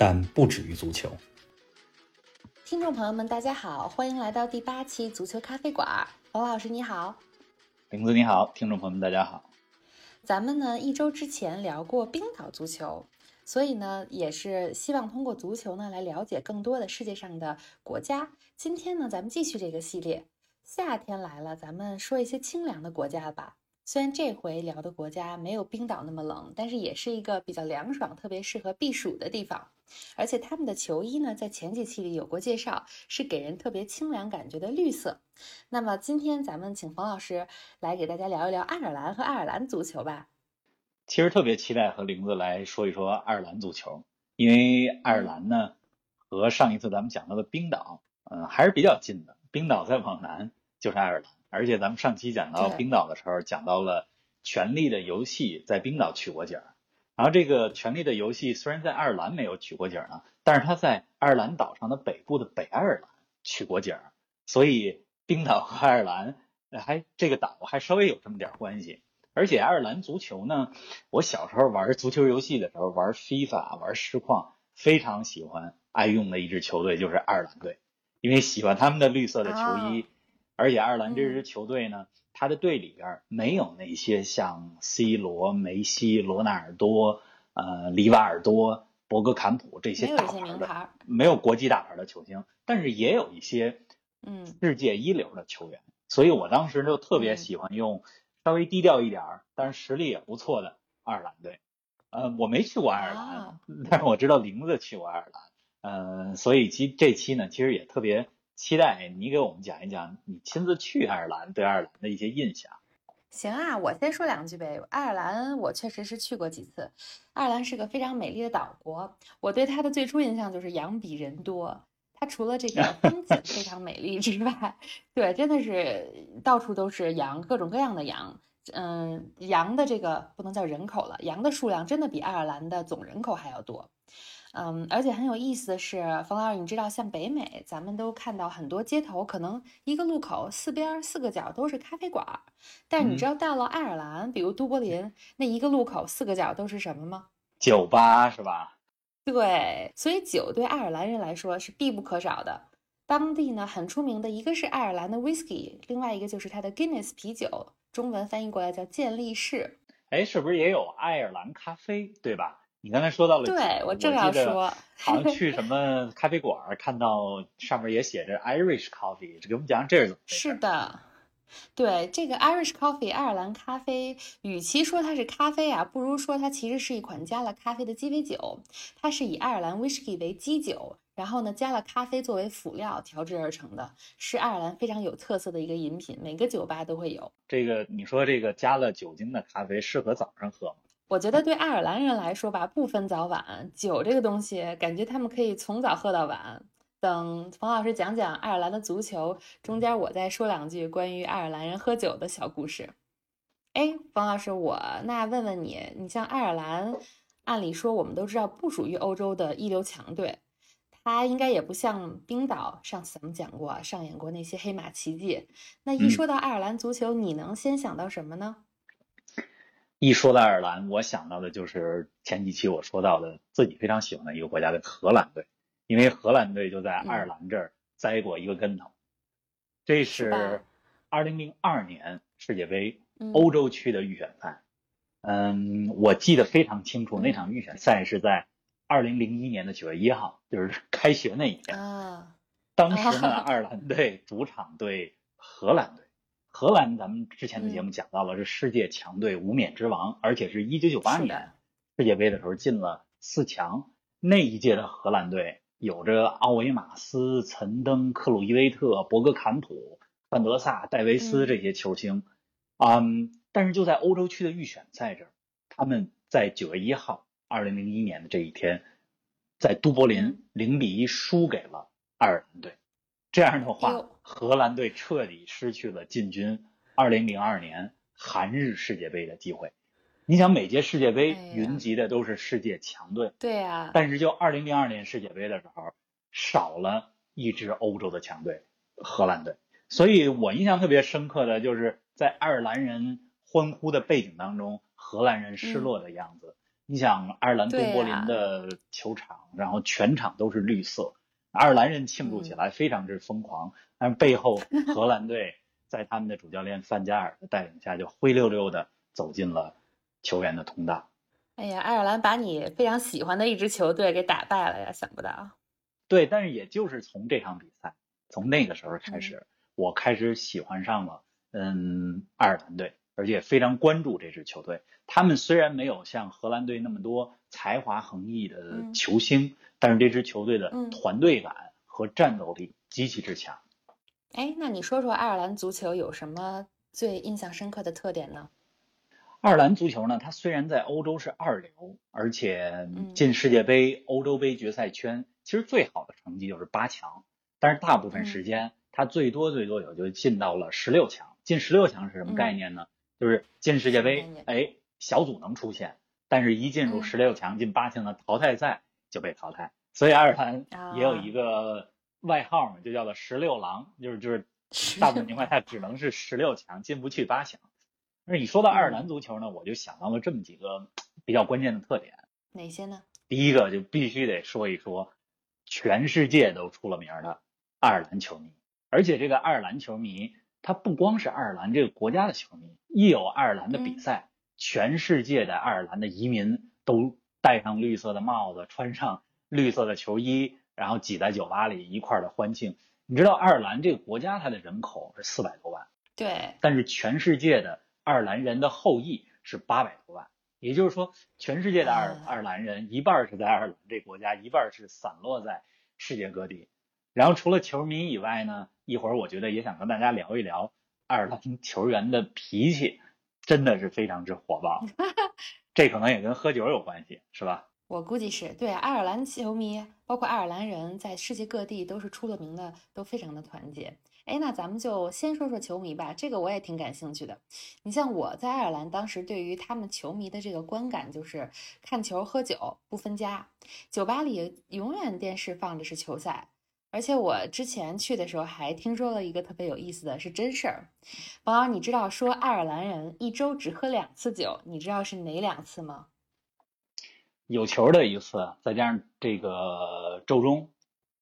但不止于足球。听众朋友们，大家好，欢迎来到第八期足球咖啡馆。王老师你好，林子你好，听众朋友们大家好。咱们呢一周之前聊过冰岛足球，所以呢也是希望通过足球呢来了解更多的世界上的国家。今天呢咱们继续这个系列，夏天来了，咱们说一些清凉的国家吧。虽然这回聊的国家没有冰岛那么冷，但是也是一个比较凉爽、特别适合避暑的地方。而且他们的球衣呢，在前几期里有过介绍，是给人特别清凉感觉的绿色。那么今天咱们请冯老师来给大家聊一聊爱尔兰和爱尔兰足球吧。其实特别期待和玲子来说一说爱尔兰足球，因为爱尔兰呢和上一次咱们讲到的冰岛，嗯，还是比较近的。冰岛再往南就是爱尔兰。而且咱们上期讲到冰岛的时候，讲到了《权力的游戏》在冰岛取过景儿。然后这个《权力的游戏》虽然在爱尔兰没有取过景儿呢，但是它在爱尔兰岛上的北部的北爱尔兰取过景儿。所以冰岛和爱尔兰还这个岛还稍微有这么点关系。而且爱尔兰足球呢，我小时候玩足球游戏的时候玩 FIFA 玩实况，非常喜欢爱用的一支球队就是爱尔兰队，因为喜欢他们的绿色的球衣。而且爱尔兰这支球队呢，他的队里边没有那些像 C 罗、梅西、罗纳尔多、呃里瓦尔多、博格坎普这些大牌的，没有国际大牌的球星，但是也有一些嗯世界一流的球员。所以我当时就特别喜欢用稍微低调一点儿，但是实力也不错的爱尔兰队。呃，我没去过爱尔兰，但是我知道玲子去过爱尔兰。嗯，所以其这期呢，其实也特别。期待你给我们讲一讲你亲自去爱尔兰对爱尔兰的一些印象。行啊，我先说两句呗。爱尔兰我确实是去过几次，爱尔兰是个非常美丽的岛国。我对它的最初印象就是羊比人多。它除了这个风景非常美丽之外，对，真的是到处都是羊，各种各样的羊。嗯，羊的这个不能叫人口了，羊的数量真的比爱尔兰的总人口还要多。嗯，而且很有意思的是，冯老师，你知道，像北美，咱们都看到很多街头，可能一个路口四边四个角都是咖啡馆。但是你知道，到了爱尔兰，比如都柏林，那一个路口四个角都是什么吗？酒吧是吧？对，所以酒对爱尔兰人来说是必不可少的。当地呢，很出名的一个是爱尔兰的 whisky，另外一个就是它的 Guinness 啤酒，中文翻译过来叫健力士。哎，是不是也有爱尔兰咖啡？对吧？你刚才说到了，对我正要说，好像去什么 咖啡馆看到上面也写着 Irish Coffee，给我们讲讲这是怎么回事？是的，对这个 Irish Coffee 爱尔兰咖啡，与其说它是咖啡啊，不如说它其实是一款加了咖啡的鸡尾酒。它是以爱尔兰 whisky 为基酒，然后呢加了咖啡作为辅料调制而成的，是爱尔兰非常有特色的一个饮品，每个酒吧都会有。这个你说这个加了酒精的咖啡适合早上喝吗？我觉得对爱尔兰人来说吧，不分早晚，酒这个东西，感觉他们可以从早喝到晚。等冯老师讲讲爱尔兰的足球，中间我再说两句关于爱尔兰人喝酒的小故事。哎，冯老师，我那问问你，你像爱尔兰，按理说我们都知道不属于欧洲的一流强队，他应该也不像冰岛，上次咱们讲过，上演过那些黑马奇迹。那一说到爱尔兰足球，你能先想到什么呢？一说到爱尔兰，我想到的就是前几期我说到的自己非常喜欢的一个国家的荷兰队，因为荷兰队就在爱尔兰这儿栽过一个跟头。这是二零零二年世界杯欧洲区的预选赛。嗯，我记得非常清楚，那场预选赛是在二零零一年的九月一号，就是 开学那一天。啊，当时呢，爱尔兰队主场对荷兰队。荷兰，咱们之前的节目讲到了，是世界强队无冕之王，而且是一九九八年世界杯的时候进了四强。那一届的荷兰队有着奥维马斯、岑登、克鲁伊维特、博格坎普、范德萨、戴维斯这些球星。嗯，但是就在欧洲区的预选赛这儿，他们在九月一号，二零零一年的这一天，在都柏林嗯零比一输给了爱尔兰队。这样的哎话，荷兰队彻底失去了进军2002年韩日世界杯的机会。你想，每届世界杯云集的都是世界强队，对呀、但是就2002年世界杯的时候，少了一支欧洲的强队——荷兰队。所以我印象特别深刻的就是在爱尔兰人欢呼的背景当中，荷兰人失落的样子。你想，爱尔兰都对呀柏林的球场，然后全场都是绿色，爱尔兰人庆祝起来非常之疯狂，但是背后 荷兰队在他们的主教练范加尔的带领下，就灰溜溜的走进了球员的通道。哎呀，爱尔兰把你非常喜欢的一支球队给打败了呀，想不到。对，但是也就是从这场比赛，从那个时候开始，我开始喜欢上了嗯爱尔兰队，而且非常关注这支球队。他们虽然没有像荷兰队那么多才华横溢的嗯球星，但是这支球队的嗯团队感和战斗力极其之强。哎，那你说说爱尔兰足球有什么最印象深刻的特点呢？爱尔兰足球呢，它虽然在欧洲是二流，而且嗯进世界杯、欧洲杯决赛圈，其实最好的成绩就是八强，但是大部分时间它最多最多也就进到了十六强。进十六强是什么概念呢？就是进世界杯哎，小组能出现，但是一进入嗯十六强、进八强的淘汰赛就被淘汰。所以爱尔兰啊也有一个外号嘛，就叫做“十六郎”，就是就是大部分情况下只能是十六强，进不去八强。那你说到爱尔兰足球呢，我就想到了这么几个比较关键的特点。哪些呢？第一个就必须得说一说，全世界都出了名的爱尔兰球迷，而且这个爱尔兰球迷，他不光是爱尔兰这个国家的球迷，一有爱尔兰的比赛，全世界的爱尔兰的移民都戴上绿色的帽子，穿上绿色的球衣，然后挤在酒吧里一块儿的欢庆。你知道爱尔兰这个国家它的人口是四百多万，对，但是全世界的爱尔兰人的后裔是八百多万，也就是说，全世界的爱尔啊爱尔兰人一半是在爱尔兰这国家，一半是散落在世界各地。然后除了球迷以外呢，一会儿我觉得也想跟大家聊一聊爱尔兰球员的脾气，真的是非常之火爆。这可能也跟喝酒有关系，是吧？我估计是对爱尔兰球迷，包括爱尔兰人，在世界各地都是出了名的，都非常的团结。哎，那咱们就先说说球迷吧，这个我也挺感兴趣的。你像我在爱尔兰，当时对于他们球迷的这个观感就是看球喝酒不分家，酒吧里永远电视放的是球赛。而且我之前去的时候还听说了一个特别有意思的是真事儿，王老，你知道说爱尔兰人一周只喝两次酒，你知道是哪两次吗？有球的一次，再加上这个周中，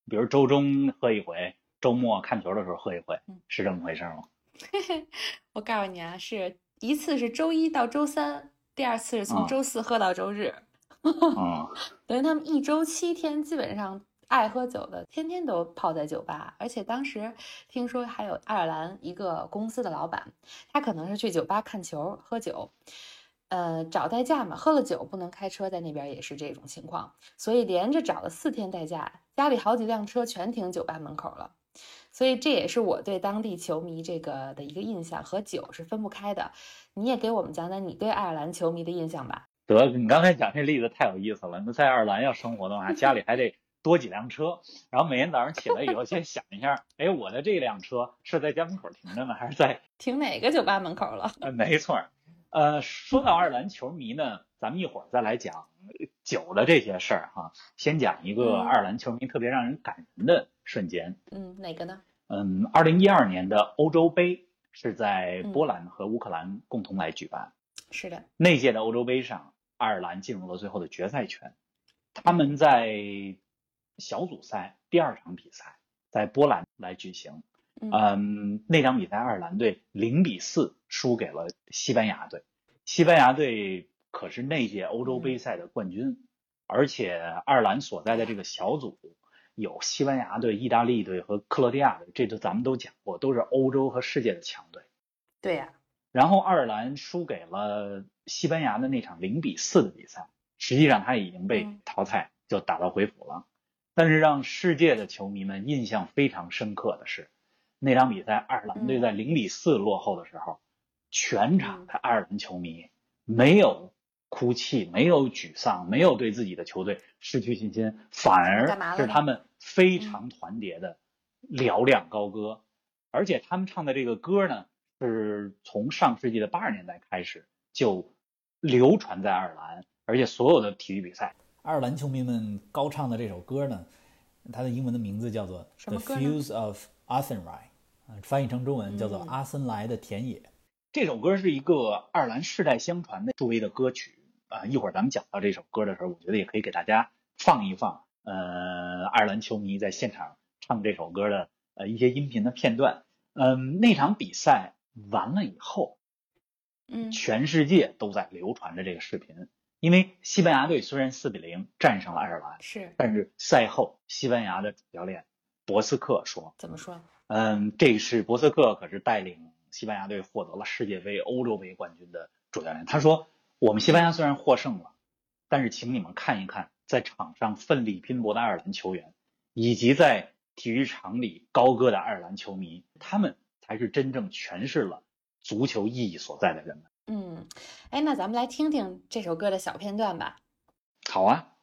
比如周中喝一回，周末看球的时候喝一回嗯，是这么回事吗？我告诉你啊，是一次是周一到周三，第二次是从啊周四喝到周日，嗯，等于他们一周七天基本上爱喝酒的，天天都泡在酒吧。而且当时听说还有爱尔兰一个公司的老板，他可能是去酒吧看球喝酒。呃，找代驾嘛，喝了酒不能开车，在那边也是这种情况，所以连着找了四天代驾，家里好几辆车全停酒吧门口了。所以这也是我对当地球迷这个的一个印象，和酒是分不开的。你也给我们讲讲你对爱尔兰球迷的印象吧。得，你刚才讲这例子太有意思了。那在爱尔兰要生活的话，家里还得多几辆车，然后每天早上起来以后，先想一下，哎，我的这辆车是在家门口停着呢，还是在？停哪个酒吧门口了？呃，没错儿。呃，说到爱尔兰球迷呢，咱们一会儿再来讲酒的这些事儿哈。先讲一个嗯爱尔兰球迷特别让人感人的瞬间。嗯，哪个呢？嗯，二零一二年的欧洲杯是在嗯波兰和乌克兰共同来举办。是的，那届的欧洲杯上，爱尔兰进入了最后的决赛圈。他们在小组赛第二场比赛在波兰来举行。嗯嗯，那场比赛爱尔兰队零比四输给了西班牙队。西班牙队可是那届欧洲杯赛的冠军，而且爱尔兰所在的这个小组有西班牙队、意大利队和克罗地亚队，这都咱们都讲过，都是欧洲和世界的强队。对呀、然后爱尔兰输给了西班牙的那场零比四的比赛，实际上他已经被嗯淘汰，就打道回府了。但是让世界的球迷们印象非常深刻的是，那场比赛爱尔兰队在零比四落后的时候，全场的爱尔兰球迷没有哭泣，没有沮丧，没有对自己的球队失去信心，反而是他们非常团结的嘹亮高歌。而且他们唱的这个歌呢，是从上世纪的八十年代开始就流传在爱尔兰，而且所有的体育比赛，爱尔兰球迷们高唱的这首歌呢，它的英文的名字叫做《The Fields of Athenry》，翻译成中文叫做《阿森莱的田野》。这首歌是一个爱尔兰世代相传的著名的歌曲啊！一会儿咱们讲到这首歌的时候，我觉得也可以给大家放一放。呃，爱尔兰球迷在现场唱这首歌的呃一些音频的片段。嗯，那场比赛完了以后，嗯，全世界都在流传着这个视频。因为西班牙队虽然四比零战胜了爱尔兰，是，但是赛后西班牙的主教练博斯克说：“怎么说？嗯，这是博斯克，可是带领。”西班牙队获得了世界杯、欧洲杯冠军的主教练，他说：“我们西班牙虽然获胜了，但是请你们看一看，在场上奋力拼搏的爱尔兰球员，以及在体育场里高歌的爱尔兰球迷，他们才是真正诠释了足球意义所在的人们。”嗯，哎，那咱们来听听这首歌的小片段吧。好啊。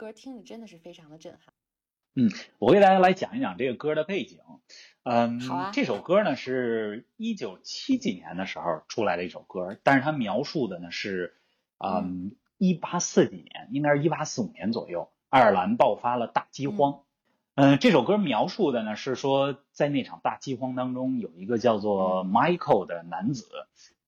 歌听着真的是非常的震撼。嗯，我给大家来讲一讲这个歌的背景。嗯，好啊。这首歌呢是一九七几年的时候出来的一首歌，但是它描述的呢是，嗯，一八四几年，应该是一八四五年左右，爱尔兰爆发了大饥荒。嗯，这首歌描述的呢是说，在那场大饥荒当中，有一个叫做 Michael 的男子，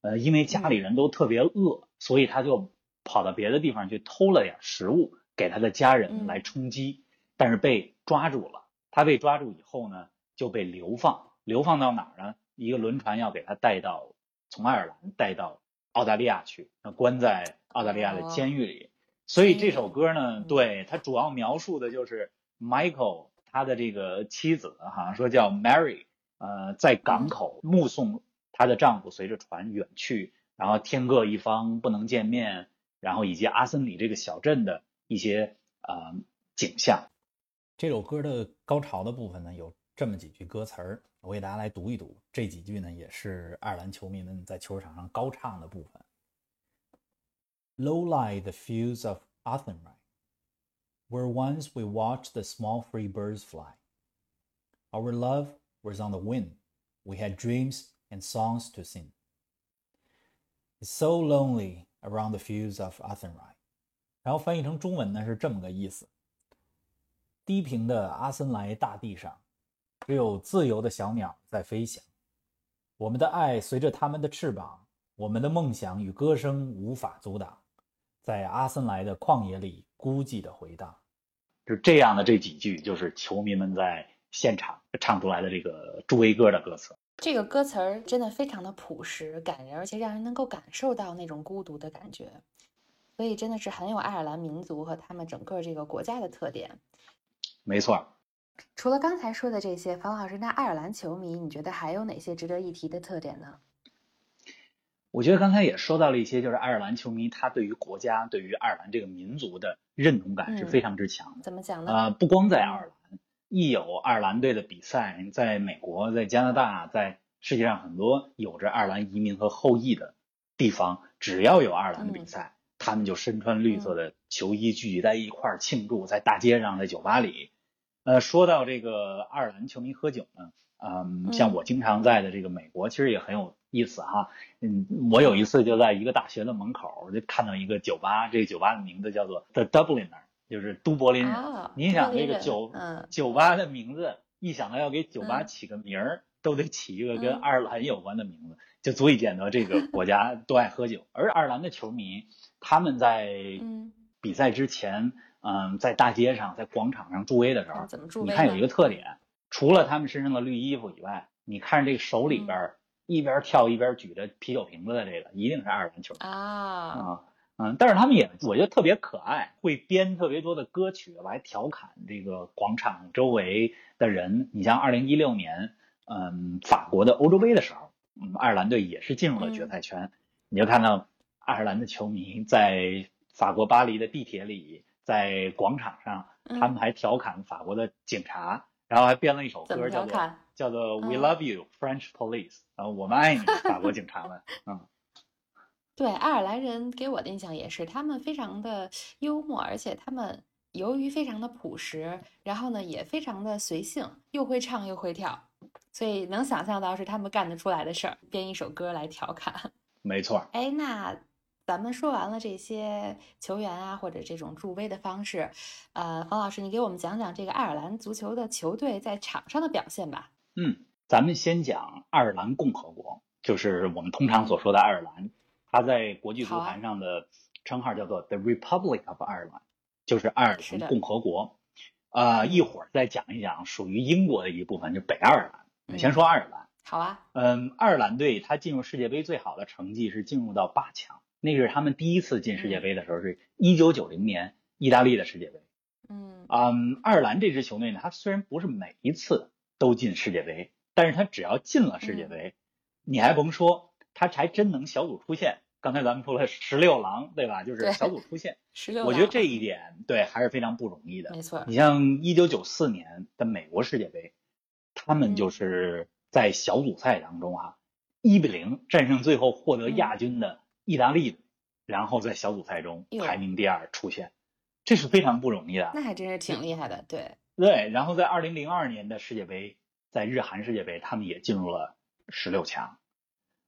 呃，因为家里人都特别饿，所以他就跑到别的地方去偷了点食物。给他的家人来充饥，但是被抓住了。他被抓住以后呢，就被流放。流放到哪儿呢？一个轮船要给他带到从爱尔兰带到澳大利亚去，那关在澳大利亚的监狱里。所以这首歌呢，对他主要描述的就是 Michael 他的这个妻子，好像说叫 Mary，呃，在港口目送她的丈夫随着船远去，然后天各一方，不能见面，然后以及阿森里这个小镇的。一些呃景象，这首歌的高潮的部分呢，有这么几句歌词儿，我给大家来读一读。这几句呢，也是爱尔兰球迷们在球场上高唱的部分。Low lie the fields of Athenry, where once we watched the small free birds fly. Our love was on the wind, we had dreams and songs to sing. It's so lonely around the fields of Athenry. 然后翻译成中文呢是这么个意思：低平的阿森莱大地上，只有自由的小鸟在飞翔。我们的爱随着它们的翅膀，我们的梦想与歌声无法阻挡，在阿森莱的旷野里孤寂的回荡。就这样的这几句，就是球迷们在现场唱出来的这个助威歌的歌词。这个歌词儿真的非常的朴实、感人，而且让人能够感受到那种孤独的感觉。所以真的是很有爱尔兰民族和他们整个这个国家的特点。没错。除了刚才说的这些，樊老师，那爱尔兰球迷你觉得还有哪些值得一提的特点呢？我觉得刚才也说到了一些，就是爱尔兰球迷他对于国家、对于爱尔兰这个民族的认同感是非常之强的。怎么讲呢？呃，不光在爱尔兰，一有爱尔兰队的比赛，在美国、在加拿大、在世界上很多有着爱尔兰移民和后裔的地方，只要有爱尔兰的比赛。他们就身穿绿色的球衣聚集在一块儿庆祝，在大街上，在酒吧里。呃，说到这个爱尔兰球迷喝酒呢，嗯，像我经常在的这个美国，其实也很有意思哈。嗯，我有一次就在一个大学的门口，就看到一个酒吧，这个酒吧的名字叫做 The Dubliner，就是都柏林人。你想这个酒酒吧的名字，一想到要给酒吧起个名儿，都得起一个跟爱尔兰有关的名字。就足以见得这个国家多爱喝酒。而爱尔兰的球迷，他们在嗯比赛之前，嗯，在大街上、在广场上助威的时候啊，怎么助威你看有一个特点，除了他们身上的绿衣服以外，你看这个手里边一边跳一边举着啤酒瓶子的这个，一定是爱尔兰球迷啊，啊。嗯，但是他们也我觉得特别可爱，会编特别多的歌曲来调侃这个广场周围的人。你像二零一六年，嗯，法国的欧洲杯的时候，嗯，爱尔兰队也是进入了决赛圈，你就看到爱尔兰的球迷在法国巴黎的地铁里，在广场上，嗯他们还调侃法国的警察，然后还编了一首歌叫做？叫做 We 嗯 Love You French Police，啊，我们爱你，法国警察们，嗯。对，爱尔兰人给我的印象也是，他们非常的幽默，而且他们由于非常的朴实，然后呢也非常的随性，又会唱又会跳，所以能想象到是他们干得出来的事儿，编一首歌来调侃。没错，哎，那咱们说完了这些球员啊，或者这种助威的方式，呃，冯老师，你给我们讲讲这个爱尔兰足球的球队在场上的表现吧。嗯，咱们先讲爱尔兰共和国，就是我们通常所说的爱尔兰，它在国际足坛上的称号叫做 The Republic of Ireland，就是爱尔兰共和国。呃，一会儿再讲一讲属于英国的一部分，就北爱尔兰。嗯先说爱尔兰，好啊，嗯，爱尔兰队它进入世界杯最好的成绩是进入到八强，那是他们第一次进世界杯的时候，是一九九零年意大利的世界杯。嗯嗯，爱尔兰这支球队呢，它虽然不是每一次都进世界杯，但是它只要进了世界杯，你还甭说，它还真能小组出线。刚才咱们说了十六郎，对吧？就是小组出线。十六，我觉得这一点对还是非常不容易的。没错，你像一九九四年的美国世界杯，他们嗯就是在小组赛当中啊，一比零战胜最后获得嗯亚军的意大利队，然后在小组赛中排名第二出线，这是非常不容易的。那还真是挺厉害的，对，对，然后在二零零二年的世界杯，在日韩世界杯，他们也进入了十六强。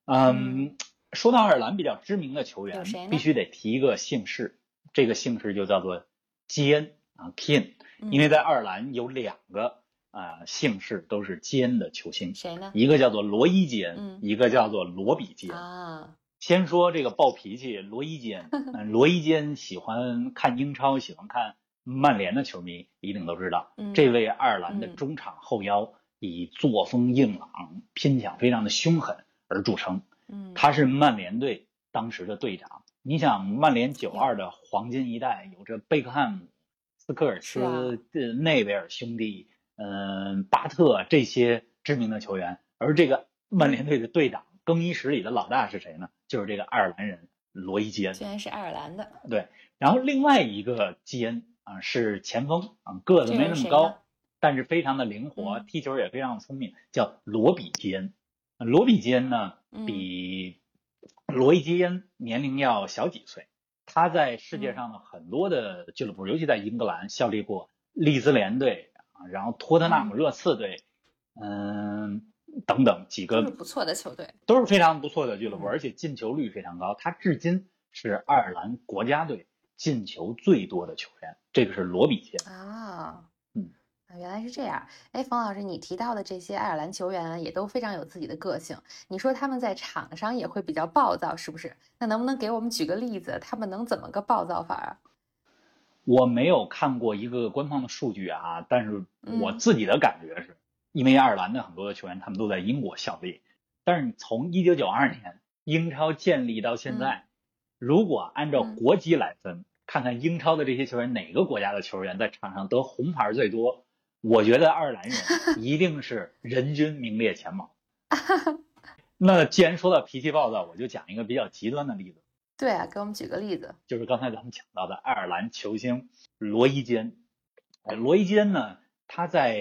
嗯，说到爱尔兰比较知名的球员必须得提一个姓氏，这个姓氏就叫做基恩啊 Keane，嗯因为在爱尔兰有两个啊、姓氏都是基恩的球星，谁呢？一个叫做罗伊基恩，嗯一个叫做罗比基恩。啊，先说这个暴脾气罗伊基恩，嗯，罗伊坚喜欢看英超，喜欢看曼联的球迷一定都知道，嗯这位爱尔兰的嗯中场后腰以作风硬朗、拼抢非常的凶狠而著称。嗯，他是曼联队当时的队长。你想，曼联九二的黄金一代有着贝克汉姆、斯科尔斯、呃内维尔兄弟、嗯、巴特这些知名的球员，而这个曼联队的队长更衣室里的老大是谁呢？就是这个爱尔兰人罗伊基恩。居然是爱尔兰的，对，然后另外一个基恩啊是前锋啊，个子没那么高但是非常的灵活，嗯。踢球也非常聪明，叫罗比基恩。呃罗比基恩呢嗯比罗伊基恩年龄要小几岁，他在世界上的很多的俱乐部，尤其在英格兰效力过利兹联队啊，然后托特纳姆热刺队，嗯等等几个都是不错的球队，都是非常不错的俱乐部，嗯而且进球率非常高。他至今是爱尔兰国家队进球最多的球员，这个是罗比基恩。啊，原来是这样。哎，冯老师，你提到的这些爱尔兰球员也都非常有自己的个性，你说他们在场上也会比较暴躁，是不是？那能不能给我们举个例子，他们能怎么个暴躁法啊？我没有看过一个官方的数据啊，但是我嗯自己的感觉是，因为爱尔兰的很多的球员他们都在英国效力，但是从一九九二年英超建立到现在，如果按照嗯国籍来分，看看英超的这些球员哪个国家的球员在场上得红牌最多，我觉得爱尔兰人 一定是人均名列前茅。那既然说到脾气暴躁，我就讲一个比较极端的例子。对啊，给我们举个例子。就是刚才咱们讲到的爱尔兰球星罗伊基恩。呃罗伊基恩呢，他在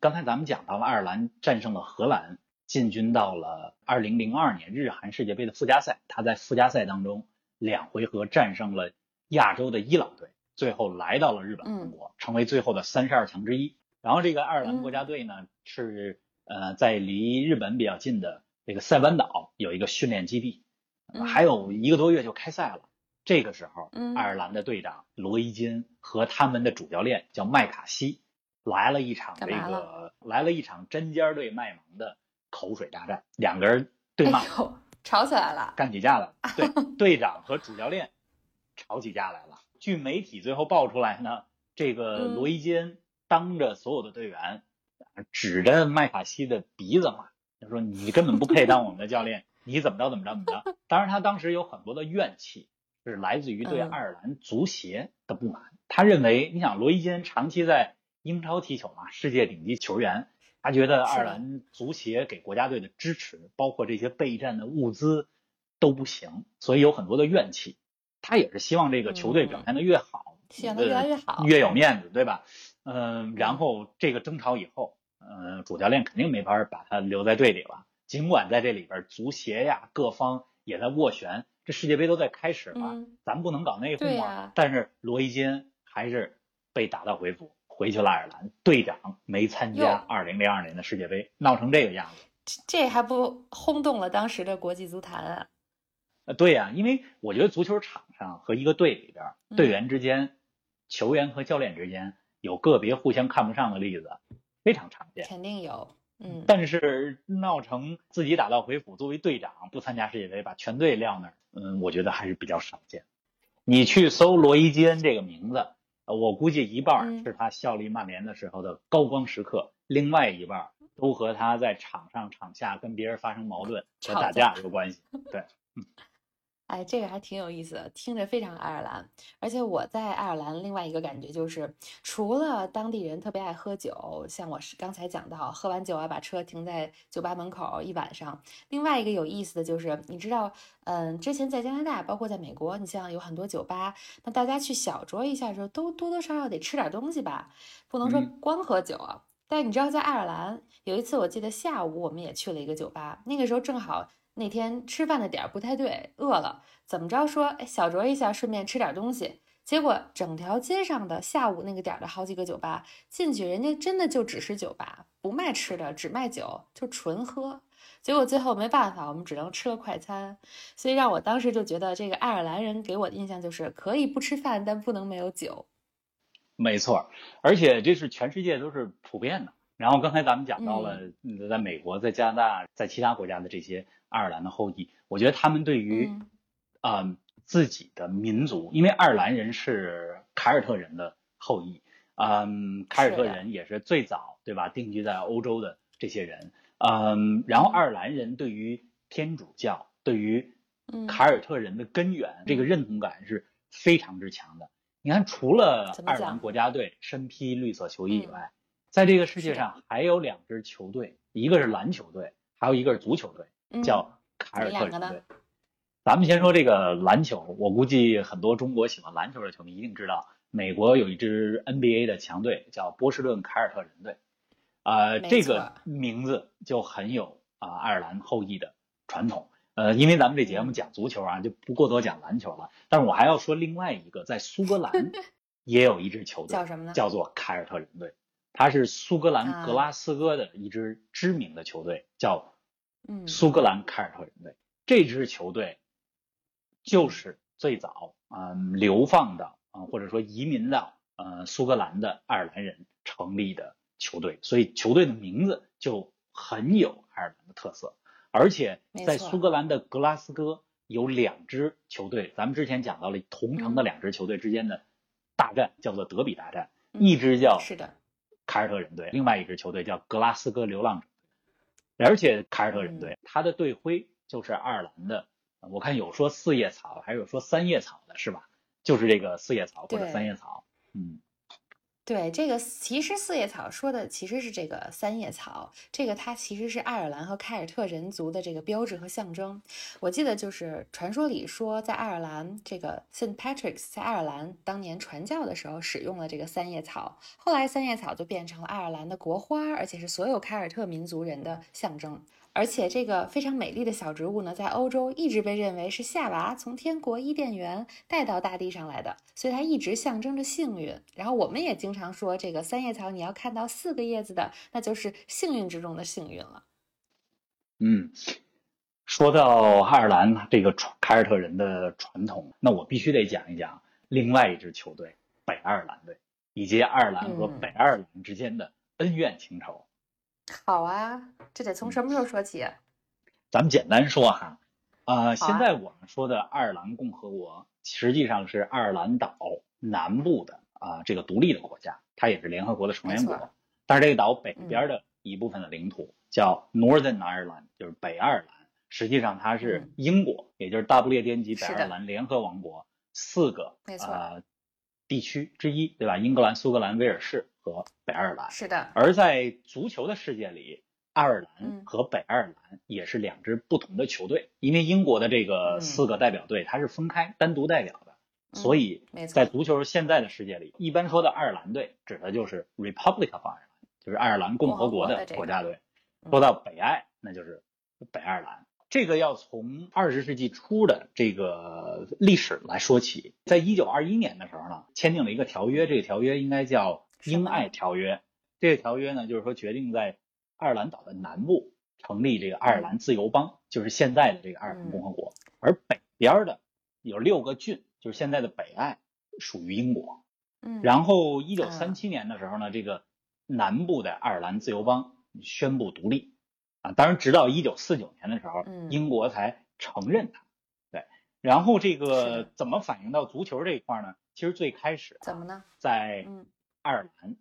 刚才咱们讲到了爱尔兰战胜了荷兰，进军到了二零零二年日韩世界杯的附加赛。他在附加赛当中两回合战胜了亚洲的伊朗队，最后来到了日本成为最后的三十二强之一。然后这个爱尔兰国家队呢，是呃在离日本比较近的这个塞班岛有一个训练基地，嗯还有一个多月就开赛了。这个时候，嗯爱尔兰的队长罗伊金和他们的主教练叫麦卡锡来了一场这个来了一场针尖对麦芒的口水大战，两个人对骂，吵起来了，干起架了。对，队长和主教练吵起架来了。据媒体最后爆出来呢，这个罗伊金当着所有的队员，指着麦卡锡的鼻子骂，他说：“你根本不配当我们的教练，你怎么着怎么着怎么着。”当然，他当时有很多的怨气，是来自于对爱尔兰足协的不满。他认为，你想罗伊金长期在英超踢球嘛，世界顶级球员。他觉得爱尔兰足协给国家队的支持，包括这些备战的物资都不行，所以有很多的怨气。他也是希望这个球队表现的越好，希望他越来越好，越有面子，对吧？嗯，然后这个争吵以后，嗯，主教练肯定没法把他留在队里了。尽管在这里边，足协呀各方也在斡旋，这世界杯都在开始了，咱不能搞内讧啊。但是罗伊金还是被打道回府。回去了，爱尔兰队长没参加二零零二年的世界杯，闹成这个样子，这还不轰动了当时的国际足坛啊？呃，对呀，因为我觉得足球场上和一个队里边，队员之间、球员和教练之间有个别互相看不上的例子，非常常见。肯定有，嗯。但是闹成自己打道回府，作为队长不参加世界杯，把全队撂那儿，嗯，我觉得还是比较少见。你去搜罗伊基恩这个名字。我估计一半是他效力曼联的时候的高光时刻，另外一半都和他在场上场下跟别人发生矛盾和打架有关系。对，嗯。哎，这个还挺有意思的，听着非常爱尔兰。而且我在爱尔兰另外一个感觉就是，除了当地人特别爱喝酒，像我是刚才讲到，喝完酒啊把车停在酒吧门口一晚上。另外一个有意思的就是，你知道，嗯，之前在加拿大，包括在美国，你像有很多酒吧，那大家去小酌一下的时候，都多多少少得吃点东西吧，不能说光喝酒啊。但你知道，在爱尔兰有一次，我记得下午我们也去了一个酒吧，那个时候正好。那天吃饭的点儿不太对，饿了，怎么着说，哎，小酌一下，顺便吃点东西。结果整条街上的下午那个点儿的好几个酒吧进去，人家真的就只是酒吧，不卖吃的，只卖酒，就纯喝。结果最后没办法，我们只能吃了快餐。所以让我当时就觉得，这个爱尔兰人给我的印象就是可以不吃饭，但不能没有酒。没错，而且这是全世界都是普遍的。然后刚才咱们讲到了，在美国、在加拿大、在其他国家的这些。爱尔兰的后裔，我觉得他们对于，啊自己的民族，因为爱尔兰人是凯尔特人的后裔，嗯，凯尔特人也是最早对吧？定居在欧洲的这些人，嗯，然后爱尔兰人对于天主教，对于凯尔特人的根源这个认同感是非常之强的。你看，除了爱尔兰国家队身披绿色球衣以外，在这个世界上还有两支球队，一个是篮球队，还有一个是足球队。叫凯尔特人队。咱们先说这个篮球，我估计很多中国喜欢篮球的球迷一定知道，美国有一支 NBA 的强队叫波士顿凯尔特人队。啊，这个名字就很有啊爱尔兰后裔的传统。呃，因为咱们这节目讲足球啊，就不过多讲篮球了。但是我还要说另外一个，在苏格兰 也有一支球队，叫什么呢？叫做凯尔特人队。它是苏格兰格拉斯哥的一支知名的球队，叫。苏格兰凯尔特人队。这支球队就是最早嗯流放的啊或者说移民到呃苏格兰的爱尔兰人成立的球队，所以球队的名字就很有爱尔兰的特色。而且在苏格兰的格拉斯哥有两支球队，咱们之前讲到了同城的两支球队之间的大战叫做德比大战，一支叫是的凯尔特人队，另外一支球队叫格拉斯哥流浪者。而且凯尔特人队，他的队徽就是爱尔兰的，我看有说四叶草，还有说三叶草的，是吧？就是这个四叶草或者三叶草，嗯。对这个，其实四叶草说的其实是这个三叶草，这个它其实是爱尔兰和凯尔特人族的这个标志和象征。我记得就是传说里说，在爱尔兰这个 Saint Patrick's 在爱尔兰当年传教的时候使用了这个三叶草，后来三叶草就变成了爱尔兰的国花，而且是所有凯尔特民族人的象征。而且这个非常美丽的小植物呢，在欧洲一直被认为是夏娃从天国伊甸园带到大地上来的，所以它一直象征着幸运。然后我们也经常说，这个三叶草你要看到四个叶子的，那就是幸运之中的幸运了。嗯，说到爱尔兰这个凯尔特人的传统，那我必须得讲一讲另外一支球队北爱尔兰队，以及爱尔兰和北爱尔兰之间的恩怨情仇。好啊，这得从什么时候说起？咱们简单说哈，啊，好啊现在我们说的爱尔兰共和国实际上是爱尔兰岛南部的啊这个独立的国家，它也是联合国的成员国。但是这个岛北边的一部分的领土叫 Northern Ireland，就是北爱尔兰，实际上它是嗯英国，也就是大不列颠及北爱尔兰联合王国四个呃地区之一，对吧？英格兰、苏格兰、威尔士和北爱尔兰。是的，而在足球的世界里，爱尔兰嗯和北爱尔兰也是两支不同的球队，因为英国的这个嗯四个代表队它是分开单独代表的，所以在足球现在的世界里，一般说的爱尔兰队指的就是 Republic of Ireland，就是爱尔兰共和国的国家队。嗯说到北爱，那就是北爱尔兰。这个要从二十世纪初的这个历史来说起，在一九二一年的时候呢，签订了一个条约，这个条约应该叫英爱条约。这个条约呢，就是说决定在爱尔兰岛的南部成立这个爱尔兰自由邦，就是现在的这个爱尔兰共和国，而北边的有六个郡，就是现在的北爱，属于英国。嗯，然后一九三七年的时候呢，这个南部的爱尔兰自由邦宣布独立啊，当然直到一九四九年的时候，嗯英国才承认它。对，然后这个怎么反映到足球这一块呢？其实最开始啊怎么呢？在嗯爱尔兰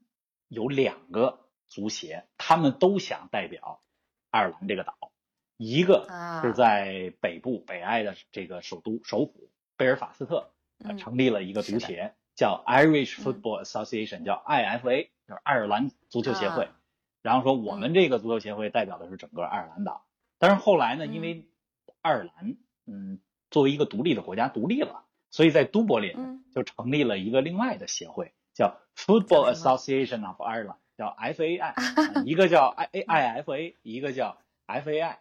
有两个足协，他们都想代表爱尔兰这个岛，一个啊是在北部北爱的这个首都首府贝尔法斯特，成立了一个足协，叫 Irish 嗯。Football Association，、叫 IFA，就是爱尔兰足球协会。啊。然后说我们这个足球协会代表的是整个爱尔兰岛，但是后来呢，嗯因为爱尔兰嗯作为一个独立的国家独立了，所以在都柏林嗯。就成立了一个另外的协会，叫叫 Football Association of Ireland，叫 FAI，啊一个叫 I I F A，一个叫 FAI。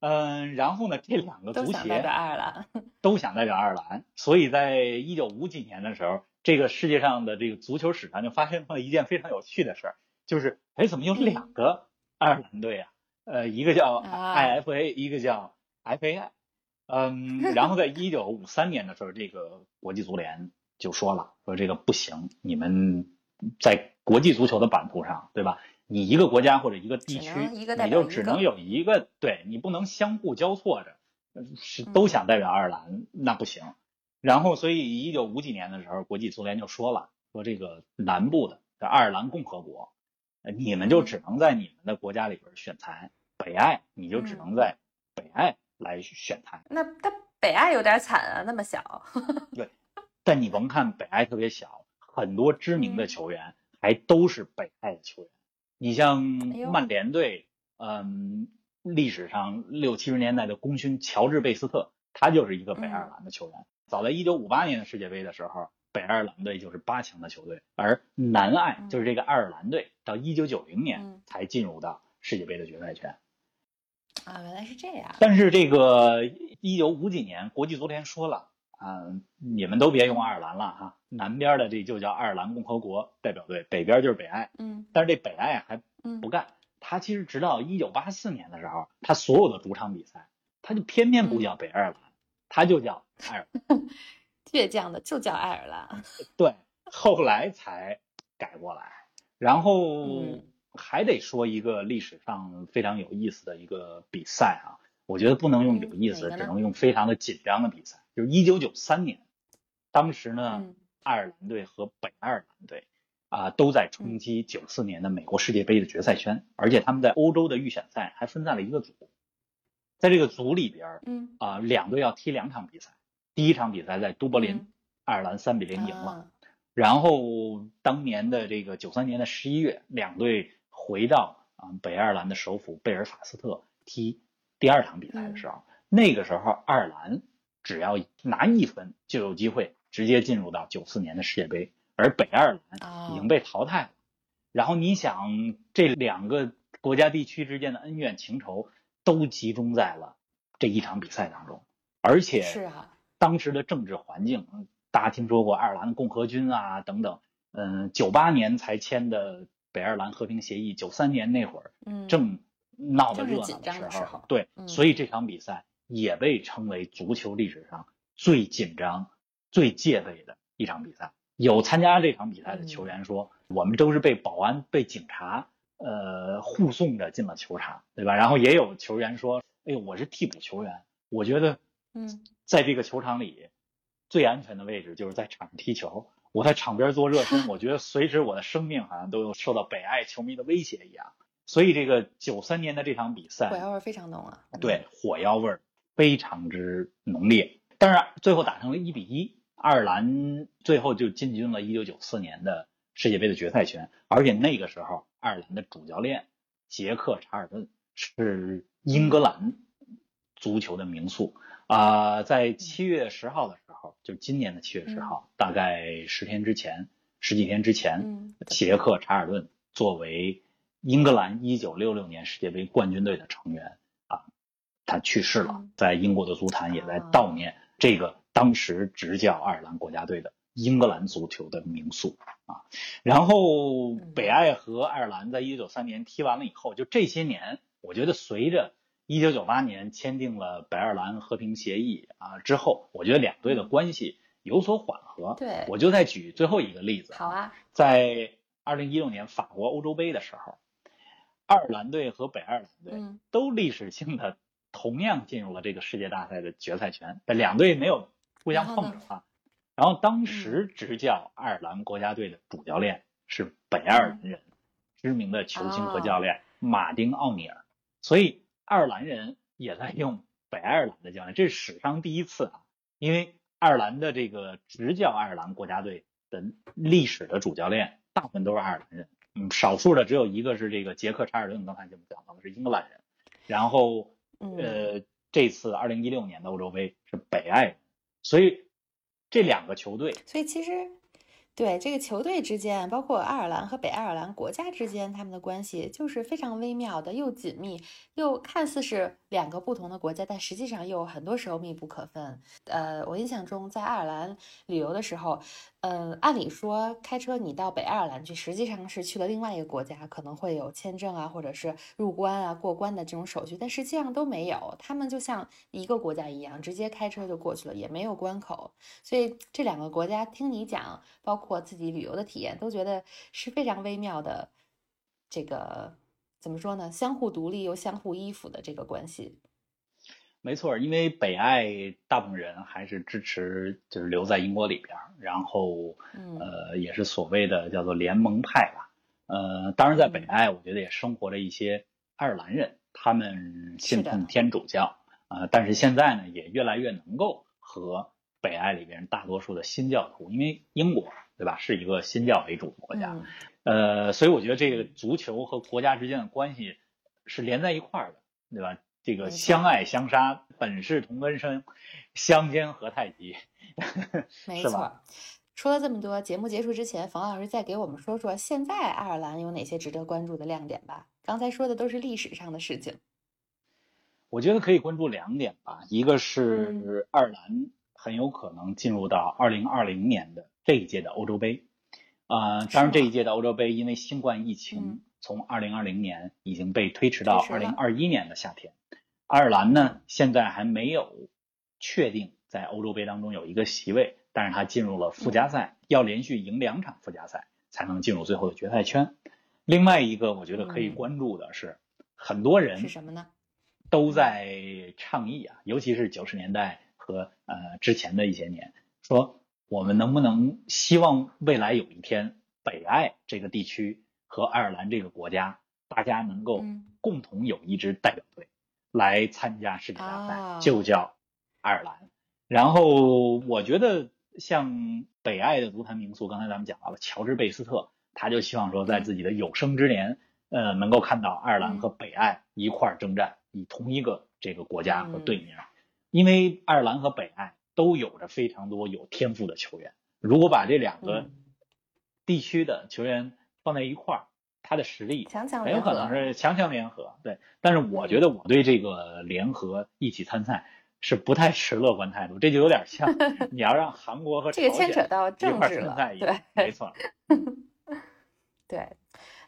嗯，然后呢，这两个足都想代表爱尔兰。都想代表爱尔兰，所以在一九五几年的时候，这个世界上的这个足球史上就发生了一件非常有趣的事儿，就是哎，怎么有两个爱尔兰队啊？呃，一个叫啊 IFA，、一个叫 FAI。嗯，然后在一九五三年的时候，这个国际足联就说了，说这个不行，你们在国际足球的版图上，对吧？你一个国家或者一个地区，你就只能有一个，对你不能相互交错着，呃是都想代表爱尔兰，那不行。然后，所以一九五几年的时候，国际足联就说了，说这个南部的叫爱尔兰共和国，呃你们就只能在你们的国家里边选材，北爱你就只能在北爱来选材。那他北爱有点惨啊，那么小。但你甭看北爱特别小，很多知名的嗯球员还都是北爱的球员。你像曼联队，嗯，历史上六七十年代的功勋乔治贝斯特，他就是一个北爱尔兰的球员。早在一九五八年的世界杯的时候，北爱尔兰队就是八强的球队，而南爱嗯就是这个爱尔兰队，到一九九零年嗯才进入到世界杯的决赛圈。啊，原来是这样。但是这个一九五几年，国际足联说了啊、你们都别用爱尔兰了哈，南边的这就叫爱尔兰共和国代表队，北边就是北爱。嗯但是这北爱还嗯不干，他其实直到一九八四年的时候，他所有的主场比赛，他就偏偏不叫北爱尔兰，他就叫爱尔兰。倔强的就叫爱尔兰。对，后来才改过来。然后嗯还得说一个历史上非常有意思的一个比赛啊，我觉得不能用有意思，只能用非常的紧张的比赛。就是一九九三年，当时呢，嗯爱尔兰队和北爱尔兰队啊、都在嗯冲击九四年的美国世界杯的决赛圈，而且他们在欧洲的预选赛还分在了一个组。在这个组里边儿嗯，啊、两队要踢两场比赛，第一场比赛在都柏林，嗯爱尔兰三比零赢了。啊然后当年的这个九三年的十一月，两队回到啊、北爱尔兰的首府贝尔法斯特踢第二场比赛的时候，那个时候爱尔兰只要拿一分就有机会直接进入到九四年的世界杯，而北爱尔兰哦已经被淘汰了。然后你想，这两个国家地区之间的恩怨情仇都集中在了这一场比赛当中，而且是啊，当时的政治环境，嗯大家听说过爱尔兰共和军啊等等，嗯，九八年才签的北爱尔兰和平协议，九三年那会儿嗯，正闹得热闹的时时候对，嗯所以这场比赛也被称为足球历史上最紧张、最戒备的一场比赛。有参加这场比赛的球员说，我们都是被保安、被警察呃护送着进了球场，对吧？然后也有球员说，哎呦，我是替补球员，我觉得，嗯，在这个球场里最安全的位置就是在场上踢球。我在场边做热身，我觉得随时我的生命好像都有受到北爱球迷的威胁一样。所以这个九三年的这场比赛，火药味非常浓啊。对，火药味非常之浓烈。但是最后打成了一比一，爱尔兰最后就进军了一九九四年的世界杯的决赛圈。而且那个时候，爱尔兰的主教练杰克查尔顿是英格兰足球的名宿啊。在七月十号的时候，就今年的七月十号，大概十天之前、十几天之前，杰克查尔顿作为英格兰一九六六年世界杯冠军队的成员啊，他去世了，在英国的足坛也在悼念这个当时执教爱尔兰国家队的英格兰足球的名宿啊。然后北爱和爱尔兰在一九九三年踢完了以后，就这些年，我觉得随着一九九八年签订了北爱尔兰和平协议啊之后，我觉得两队的关系有所缓和。对，我就再举最后一个例子。好啊，在二零一六年法国欧洲杯的时候，爱尔兰队和北爱尔兰队都历史性的同样进入了这个世界大赛的决赛圈，但两队没有互相碰着啊。然后当时执教爱尔兰国家队的主教练是北爱尔兰人，知名的球星和教练马丁奥尼尔，所以。爱尔兰人也在用北爱尔兰的教练，这是史上第一次啊！因为爱尔兰的这个执教爱尔兰国家队的历史的主教练大部分都是爱尔兰人，嗯，少数的只有一个是这个杰克查尔顿，刚才节目讲到的是英格兰人。然后，呃，这次二零一六年的欧洲杯是北爱人，所以这两个球队，所以其实。对这个球队之间，包括爱尔兰和北爱尔兰国家之间，他们的关系就是非常微妙的，又紧密，又看似是两个不同的国家，但实际上又很多时候密不可分。呃，我印象中在爱尔兰旅游的时候。嗯，按理说开车你到北爱尔兰去，实际上是去了另外一个国家，可能会有签证啊，或者是入关啊、过关的这种手续，但实际上都没有。他们就像一个国家一样，直接开车就过去了，也没有关口。所以这两个国家听你讲，包括自己旅游的体验，都觉得是非常微妙的。这个怎么说呢？相互独立又相互依附的这个关系。没错，因为北爱大部分人还是支持，就是留在英国里边，然后，呃，也是所谓的叫做联盟派吧。呃，当然在北爱，我觉得也生活着一些爱尔兰人，他们信奉天主教啊，但是现在呢，也越来越能够和北爱里边大多数的新教徒，因为英国对吧，是一个新教为主的国家，呃，所以我觉得这个足球和国家之间的关系是连在一块儿的，对吧？这个相爱相杀，本是同根生，相煎何太急，没错。说了这么多，节目结束之前，冯老师再给我们说说现在爱尔兰有哪些值得关注的亮点吧。刚才说的都是历史上的事情，我觉得可以关注两点吧。一个是爱尔兰很有可能进入到二零二零年的这一届的欧洲杯，啊，当然这一届的欧洲杯因为新冠疫情，从二零二零年已经被推迟到二零二一年的夏天。爱尔兰呢，现在还没有确定在欧洲杯当中有一个席位，但是他进入了附加赛，要连续赢两场附加赛才能进入最后的决赛圈。另外一个我觉得可以关注的是，很多人是什么呢？都在倡议啊，尤其是九十年代和呃之前的一些年，说我们能不能希望未来有一天，北爱这个地区和爱尔兰这个国家，大家能够共同有一支代表队。来参加世界大赛就叫爱尔兰，然后我觉得像北爱的足坛名宿，刚才咱们讲到了乔治贝斯特，他就希望说在自己的有生之年，呃，能够看到爱尔兰和北爱一块儿征战，以同一个这个国家和队名，因为爱尔兰和北爱都有着非常多有天赋的球员，如果把这两个地区的球员放在一块儿。他的实力很有可能是强强联合，对。但是我觉得我对这个联合一起参赛是不太持乐观态度，这就有点像 你要让韩国和这个牵扯到政治了，对，没错。对，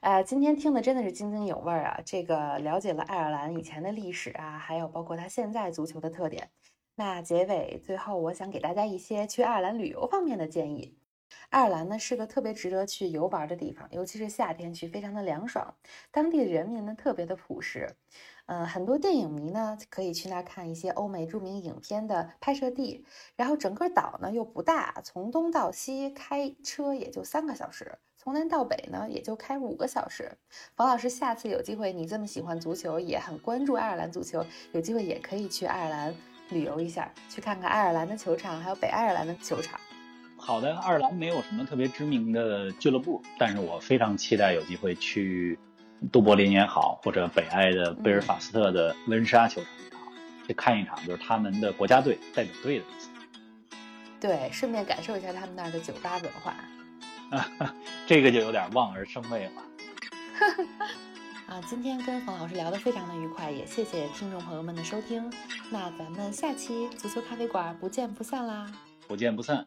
呃，今天听的真的是津津有味啊，这个了解了爱尔兰以前的历史啊，还有包括他现在足球的特点。那结尾最后，我想给大家一些去爱尔兰旅游方面的建议。爱尔兰呢是个特别值得去游玩的地方，尤其是夏天去，非常的凉爽。当地的人民呢特别的朴实，嗯，很多电影迷呢可以去那儿看一些欧美著名影片的拍摄地。然后整个岛呢又不大，从东到西开车也就三个小时，从南到北呢也就开五个小时。冯老师，下次有机会，你这么喜欢足球，也很关注爱尔兰足球，有机会也可以去爱尔兰旅游一下，去看看爱尔兰的球场，还有北爱尔兰的球场。好的，爱尔兰没有什么特别知名的俱乐部，但是我非常期待有机会去都柏林也好，或者北爱的贝尔法斯特的温莎球场也好，去看一场就是他们的国家队代表队的比赛。对，顺便感受一下他们那儿的酒吧文化。啊，这个就有点望而生畏了。啊，今天跟冯老师聊得非常的愉快，也谢谢听众朋友们的收听。那咱们下期足球咖啡馆不见不散啦！不见不散。